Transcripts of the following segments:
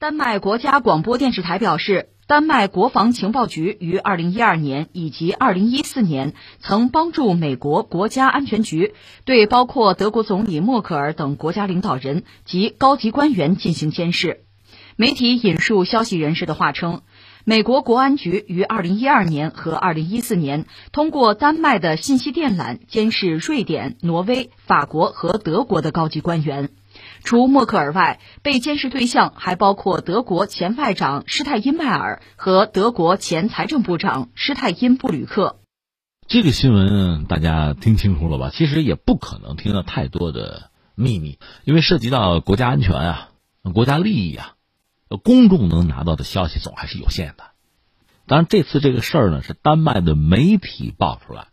丹麦国家广播电视台表示，丹麦国防情报局于2012年以及2014年曾帮助美国国家安全局对包括德国总理默克尔等国家领导人及高级官员进行监视。媒体引述消息人士的话称，美国国安局于2012年和2014年通过丹麦的信息电缆监视瑞典、挪威、法国和德国的高级官员。除默克尔外，被监视对象还包括德国前外长施泰因迈尔和德国前财政部长施泰因布吕克。这个新闻大家听清楚了吧？其实也不可能听到太多的秘密，因为涉及到国家安全啊、国家利益啊，公众能拿到的消息总还是有限的。当然，这次这个事儿呢，是丹麦的媒体爆出来。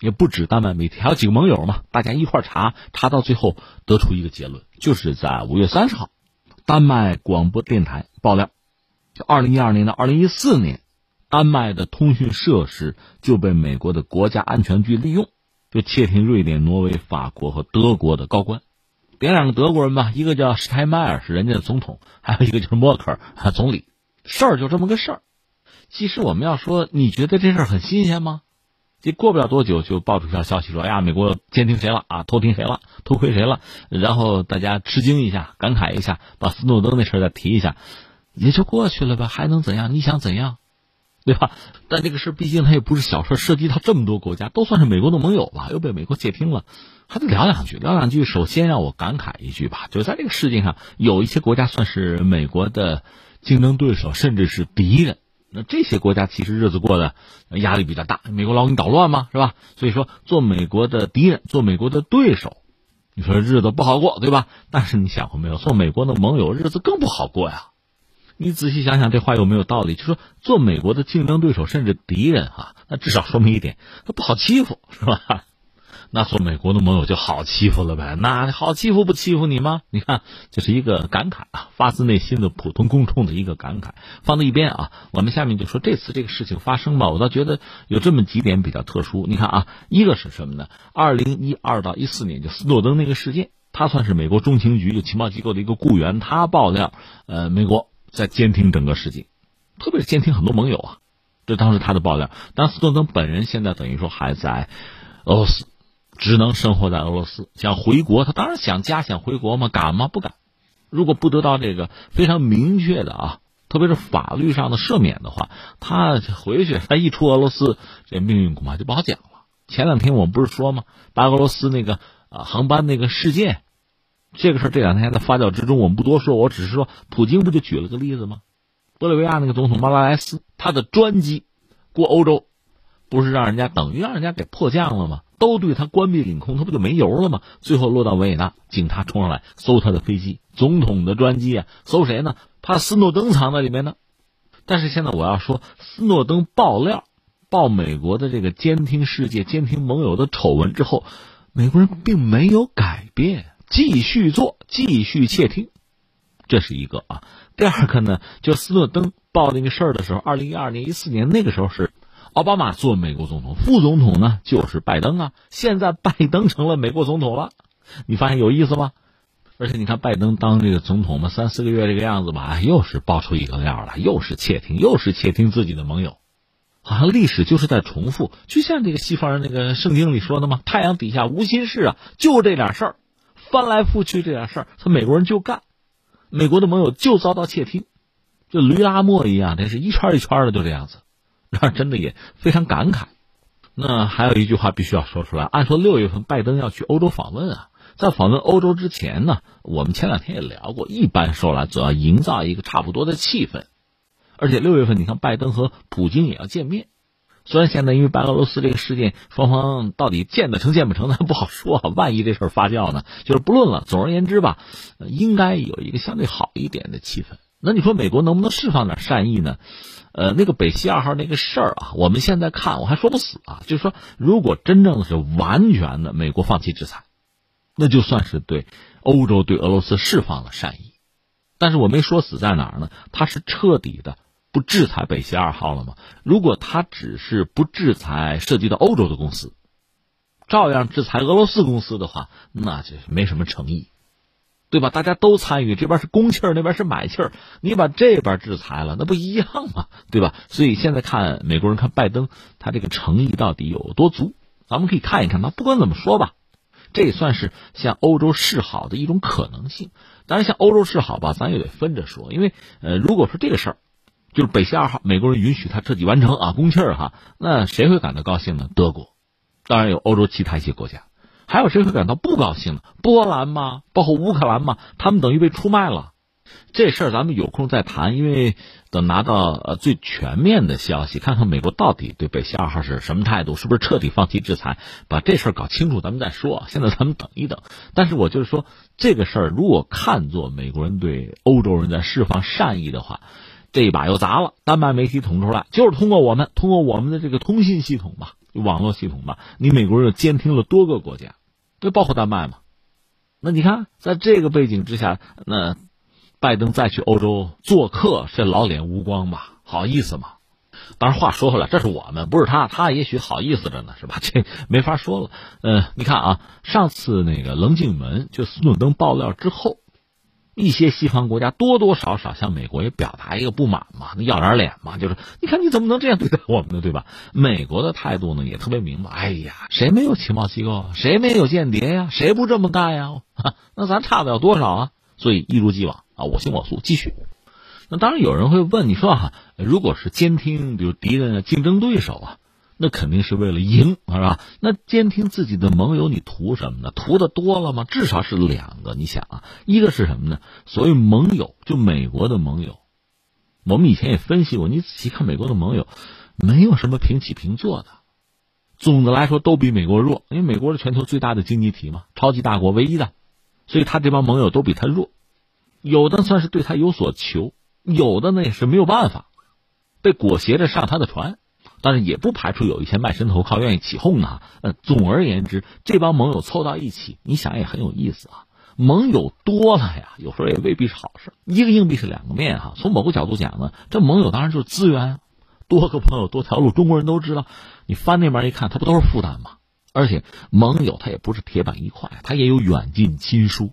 也不止丹麦媒体，还有几个盟友嘛，大家一块查，查到最后得出一个结论，就是在五月三十号，丹麦广播电台爆料，就二零一二年到二零一四年，丹麦的通讯设施就被美国的国家安全局利用，就窃听瑞典、挪威、法国和德国的高官，点两个德国人吧，一个叫施泰迈尔是人家的总统，还有一个就是默克尔总理，事儿就这么个事儿。其实我们要说，你觉得这事儿很新鲜吗？这过不了多久，就爆出一条消息说：“哎呀，美国监听谁了啊？偷听谁了？偷窥谁了？”然后大家吃惊一下，感慨一下，把斯诺登那事再提一下，也就过去了吧？还能怎样？你想怎样？对吧？但这个事毕竟它也不是小事，涉及到这么多国家，都算是美国的盟友吧，又被美国窃听了，还得聊两句。聊两句，首先让我感慨一句吧，就在这个世界上，有一些国家算是美国的竞争对手，甚至是敌人。那这些国家其实日子过得压力比较大，美国老给你捣乱嘛，是吧？所以说做美国的敌人，做美国的对手，你说日子不好过，对吧？但是你想过没有，做美国的盟友日子更不好过呀。你仔细想想这话有没有道理？就说做美国的竞争对手甚至敌人哈，那至少说明一点，他不好欺负，是吧？那做美国的盟友就好欺负了呗？那好欺负不欺负你吗？你看，这是一个感慨啊，发自内心的普通公众的一个感慨。放在一边啊，我们下面就说这次这个事情发生吧。我倒觉得有这么几点比较特殊。你看啊，一个是什么呢？二零一二到一四年就斯诺登那个事件，他算是美国中情局就情报机构的一个雇员，他爆料，呃，美国在监听整个世界，特别是监听很多盟友啊，这当时他的爆料。但斯诺登本人现在等于说还在俄罗斯。只能生活在俄罗斯，想回国，他当然想家，想回国吗？敢吗？不敢。如果不得到这个非常明确的啊，特别是法律上的赦免的话，他回去，他一出俄罗斯，这命运恐怕就不好讲了。前两天我们不是说吗？白俄罗斯那个啊航班那个事件，这个事儿这两天还在发酵之中，我们不多说。我只是说，普京不就举了个例子吗？玻利维亚那个总统马拉莱斯，他的专机过欧洲，不是让人家等于让人家给迫降了吗？都对他关闭领空，他不就没油了吗？最后落到维也纳，警察冲上来搜他的飞机，总统的专机啊，搜谁呢？怕斯诺登藏在里面呢。但是现在我要说，斯诺登爆料，爆美国的这个监听世界、监听盟友的丑闻之后，美国人并没有改变，继续做，继续窃听，这是一个啊。第二个呢，就斯诺登报那个事儿的时候，二零一二年、一四年那个时候是。奥巴马做美国总统，副总统呢就是拜登啊。现在拜登成了美国总统了，你发现有意思吗？而且你看拜登当这个总统嘛，三四个月这个样子吧，又是爆出一个料了，又是窃听，又是窃听自己的盟友，好像历史就是在重复。就像这个西方人那个圣经里说的嘛，太阳底下无心事啊，就这点事儿，翻来覆去这点事儿，他美国人就干，美国的盟友就遭到窃听，就驴拉磨一样，这是一圈一圈的，就这样子。让真的也非常感慨。那还有一句话必须要说出来：按说六月份拜登要去欧洲访问啊，在访问欧洲之前呢，我们前两天也聊过，一般说来总要营造一个差不多的气氛。而且六月份你看，拜登和普京也要见面。虽然现在因为白俄罗斯这个事件，双方到底见得成见不成，那不好说。万一这事儿发酵呢？就是不论了。总而言之吧，应该有一个相对好一点的气氛。那你说美国能不能释放点善意呢？呃，那个北溪二号那个事儿啊，我们现在看我还说不死啊。就是说，如果真正的是完全的美国放弃制裁，那就算是对欧洲对俄罗斯释放了善意。但是我没说死在哪儿呢？他是彻底的不制裁北溪二号了吗？如果他只是不制裁涉及到欧洲的公司，照样制裁俄罗斯公司的话，那就没什么诚意。对吧？大家都参与，这边是供气儿，那边是买气儿，你把这边制裁了，那不一样吗？对吧？所以现在看美国人看拜登，他这个诚意到底有多足？咱们可以看一看。那不管怎么说吧，这也算是向欧洲示好的一种可能性。当然，向欧洲示好吧，咱也得分着说，因为呃，如果说这个事儿就是北溪二号，美国人允许他彻底完成啊，供气儿哈，那谁会感到高兴呢？德国，当然有欧洲其他一些国家。还有谁会感到不高兴呢？波兰吗？包括乌克兰吗？他们等于被出卖了。这事儿咱们有空再谈，因为等拿到呃最全面的消息，看看美国到底对北溪二号是什么态度，是不是彻底放弃制裁，把这事儿搞清楚，咱们再说。现在咱们等一等。但是我就是说，这个事儿如果看作美国人对欧洲人在释放善意的话，这一把又砸了。丹麦媒体捅出来，就是通过我们，通过我们的这个通信系统吧。网络系统吧，你美国人又监听了多个国家，对，包括丹麦嘛。那你看，在这个背景之下，那拜登再去欧洲做客，这老脸无光吧？好意思吗？当然，话说回来，这是我们，不是他，他也许好意思着呢，是吧？这没法说了。呃，你看啊，上次那个棱镜门就斯诺登爆料之后。一些西方国家多多少少向美国也表达一个不满嘛，那要点脸嘛，就是你看你怎么能这样对待我们呢，对吧？美国的态度呢也特别明白，哎呀，谁没有情报机构啊？谁没有间谍呀？谁不这么干呀？那咱差不了多少啊？所以一如既往啊，我行我素，继续。那当然有人会问，你说哈，如果是监听，比如敌人的、竞争对手啊？那肯定是为了赢，是吧？那监听自己的盟友，你图什么呢？图的多了吗？至少是两个。你想啊，一个是什么呢？所谓盟友，就美国的盟友。我们以前也分析过，你仔细看美国的盟友，没有什么平起平坐的。总的来说，都比美国弱，因为美国是全球最大的经济体嘛，超级大国唯一的，所以他这帮盟友都比他弱。有的算是对他有所求，有的呢也是没有办法，被裹挟着上他的船。但是也不排除有一些卖身投靠、愿意起哄的。呃，总而言之，这帮盟友凑到一起，你想也很有意思啊。盟友多了呀，有时候也未必是好事。一个硬币是两个面哈。从某个角度讲呢，这盟友当然就是资源，多个朋友多条路。中国人都知道，你翻那边一看，它不都是负担吗？而且盟友他也不是铁板一块，他也有远近亲疏。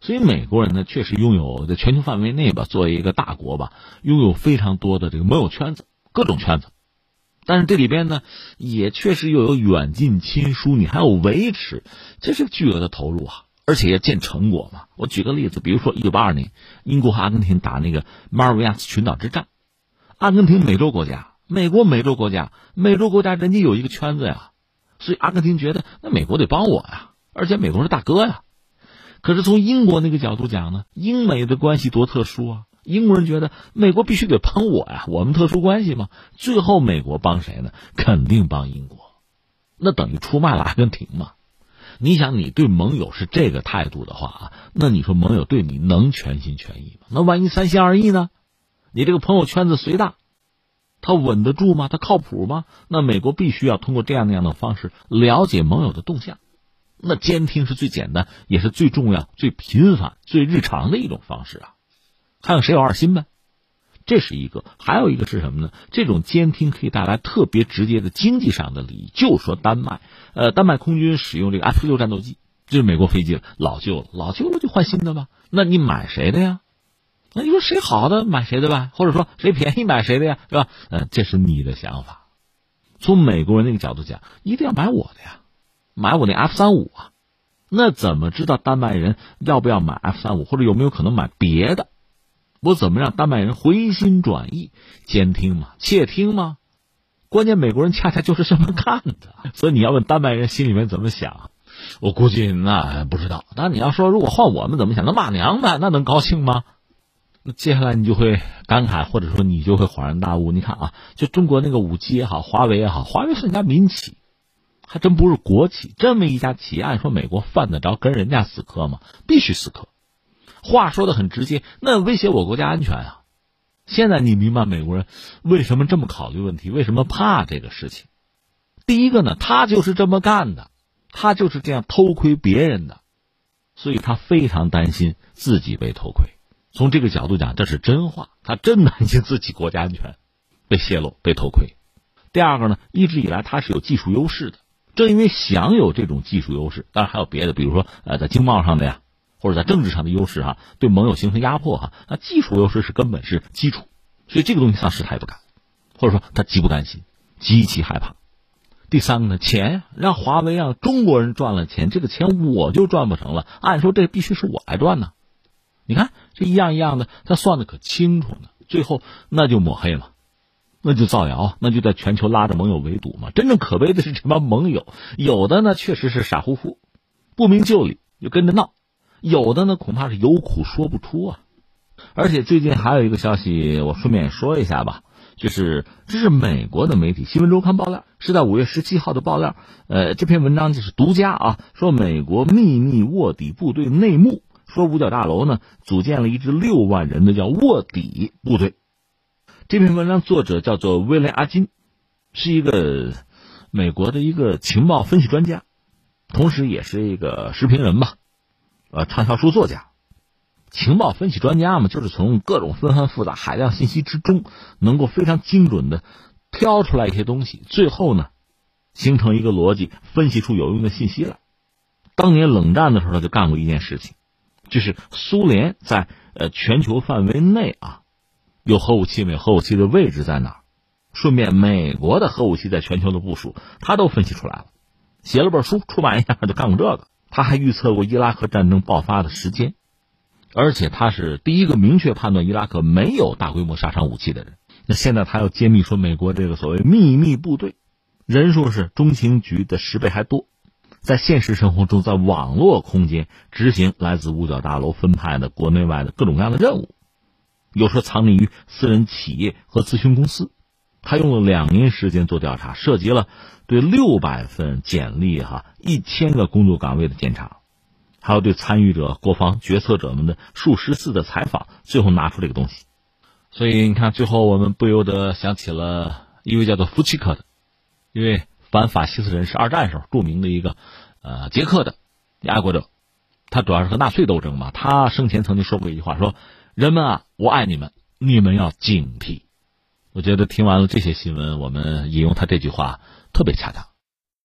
所以美国人呢，确实拥有在全球范围内吧，作为一个大国吧，拥有非常多的这个盟友圈子，各种圈子。但是这里边呢，也确实又有远近亲疏，你还要维持，这是巨额的投入啊，而且要见成果嘛。我举个例子，比如说一九八二年，英国和阿根廷打那个马尔维亚斯群岛之战，阿根廷美洲国家，美国美洲国家，美洲国家人家有一个圈子呀，所以阿根廷觉得那美国得帮我呀，而且美国是大哥呀。可是从英国那个角度讲呢，英美的关系多特殊啊。英国人觉得美国必须得帮我呀，我们特殊关系嘛。最后美国帮谁呢？肯定帮英国，那等于出卖了阿根廷嘛。你想，你对盟友是这个态度的话啊，那你说盟友对你能全心全意吗？那万一三心二意呢？你这个朋友圈子虽大，他稳得住吗？他靠谱吗？那美国必须要通过这样那样的方式了解盟友的动向。那监听是最简单，也是最重要、最频繁、最日常的一种方式啊。看看谁有二心呗，这是一个，还有一个是什么呢？这种监听可以带来特别直接的经济上的利益。就说丹麦，呃，丹麦空军使用这个 F 六战斗机，这是美国飞机了，老旧了，老旧了就换新的吧。那你买谁的呀？那你说谁好的买谁的吧，或者说谁便宜买谁的呀，是吧？嗯，这是你的想法。从美国人那个角度讲，一定要买我的呀，买我那 F 三五啊。那怎么知道丹麦人要不要买 F 三五，或者有没有可能买别的？我怎么让丹麦人回心转意？监听吗？窃听吗？关键美国人恰恰就是这么干的。所以你要问丹麦人心里面怎么想，我估计那不知道。那你要说如果换我们怎么想，那骂娘呗，那能高兴吗？那接下来你就会感慨，或者说你就会恍然大悟。你看啊，就中国那个五 G 也好，华为也好，华为是人家民企，还真不是国企。这么一家企业，按说美国犯得着跟人家死磕吗？必须死磕。话说的很直接，那威胁我国家安全啊！现在你明白美国人为什么这么考虑问题，为什么怕这个事情？第一个呢，他就是这么干的，他就是这样偷窥别人的，所以他非常担心自己被偷窥。从这个角度讲，这是真话，他真担心自己国家安全被泄露、被偷窥。第二个呢，一直以来他是有技术优势的，正因为享有这种技术优势，当然还有别的，比如说呃，在经贸上的呀。或者在政治上的优势哈，对盟友形成压迫哈，那技术优势是根本是基础，所以这个东西丧失他也不敢，或者说他极不甘心，极其害怕。第三个呢，钱让华为让中国人赚了钱，这个钱我就赚不成了。按说这必须是我来赚呢。你看这一样一样的，他算的可清楚呢。最后那就抹黑了，那就造谣，那就在全球拉着盟友围堵嘛。真正可悲的是这帮盟友，有的呢确实是傻乎乎，不明就里就跟着闹；有的呢恐怕是有苦说不出啊。而且最近还有一个消息，我顺便说一下吧。就是这是美国的媒体《新闻周刊》爆料，是在五月十七号的爆料。呃，这篇文章就是独家啊，说美国秘密卧底部队内幕，说五角大楼呢组建了一支六万人的叫卧底部队。这篇文章作者叫做威廉阿金，是一个美国的一个情报分析专家，同时也是一个时评人吧，呃，畅销书作家。情报分析专家嘛，就是从各种纷繁复杂、海量信息之中，能够非常精准的挑出来一些东西，最后呢，形成一个逻辑，分析出有用的信息来。当年冷战的时候，他就干过一件事情，就是苏联在呃全球范围内啊，有核武器没有？核武器的位置在哪儿？顺便美国的核武器在全球的部署，他都分析出来了，写了本书，出版一下就干过这个。他还预测过伊拉克战争爆发的时间。而且他是第一个明确判断伊拉克没有大规模杀伤武器的人。那现在他要揭秘说，美国这个所谓秘密部队，人数是中情局的十倍还多，在现实生活中，在网络空间执行来自五角大楼分派的国内外的各种各样的任务，有时候藏匿于私人企业和咨询公司。他用了两年时间做调查，涉及了对六百份简历、哈一千个工作岗位的检查。还有对参与者、国防决策者们的数十次的采访，最后拿出这个东西。所以你看，最后我们不由得想起了一位叫做福奇克的，一位反法西斯人士，二战时候著名的一个呃捷克的爱国者。他主要是和纳粹斗争嘛。他生前曾经说过一句话：说人们啊，我爱你们，你们要警惕。我觉得听完了这些新闻，我们引用他这句话特别恰当。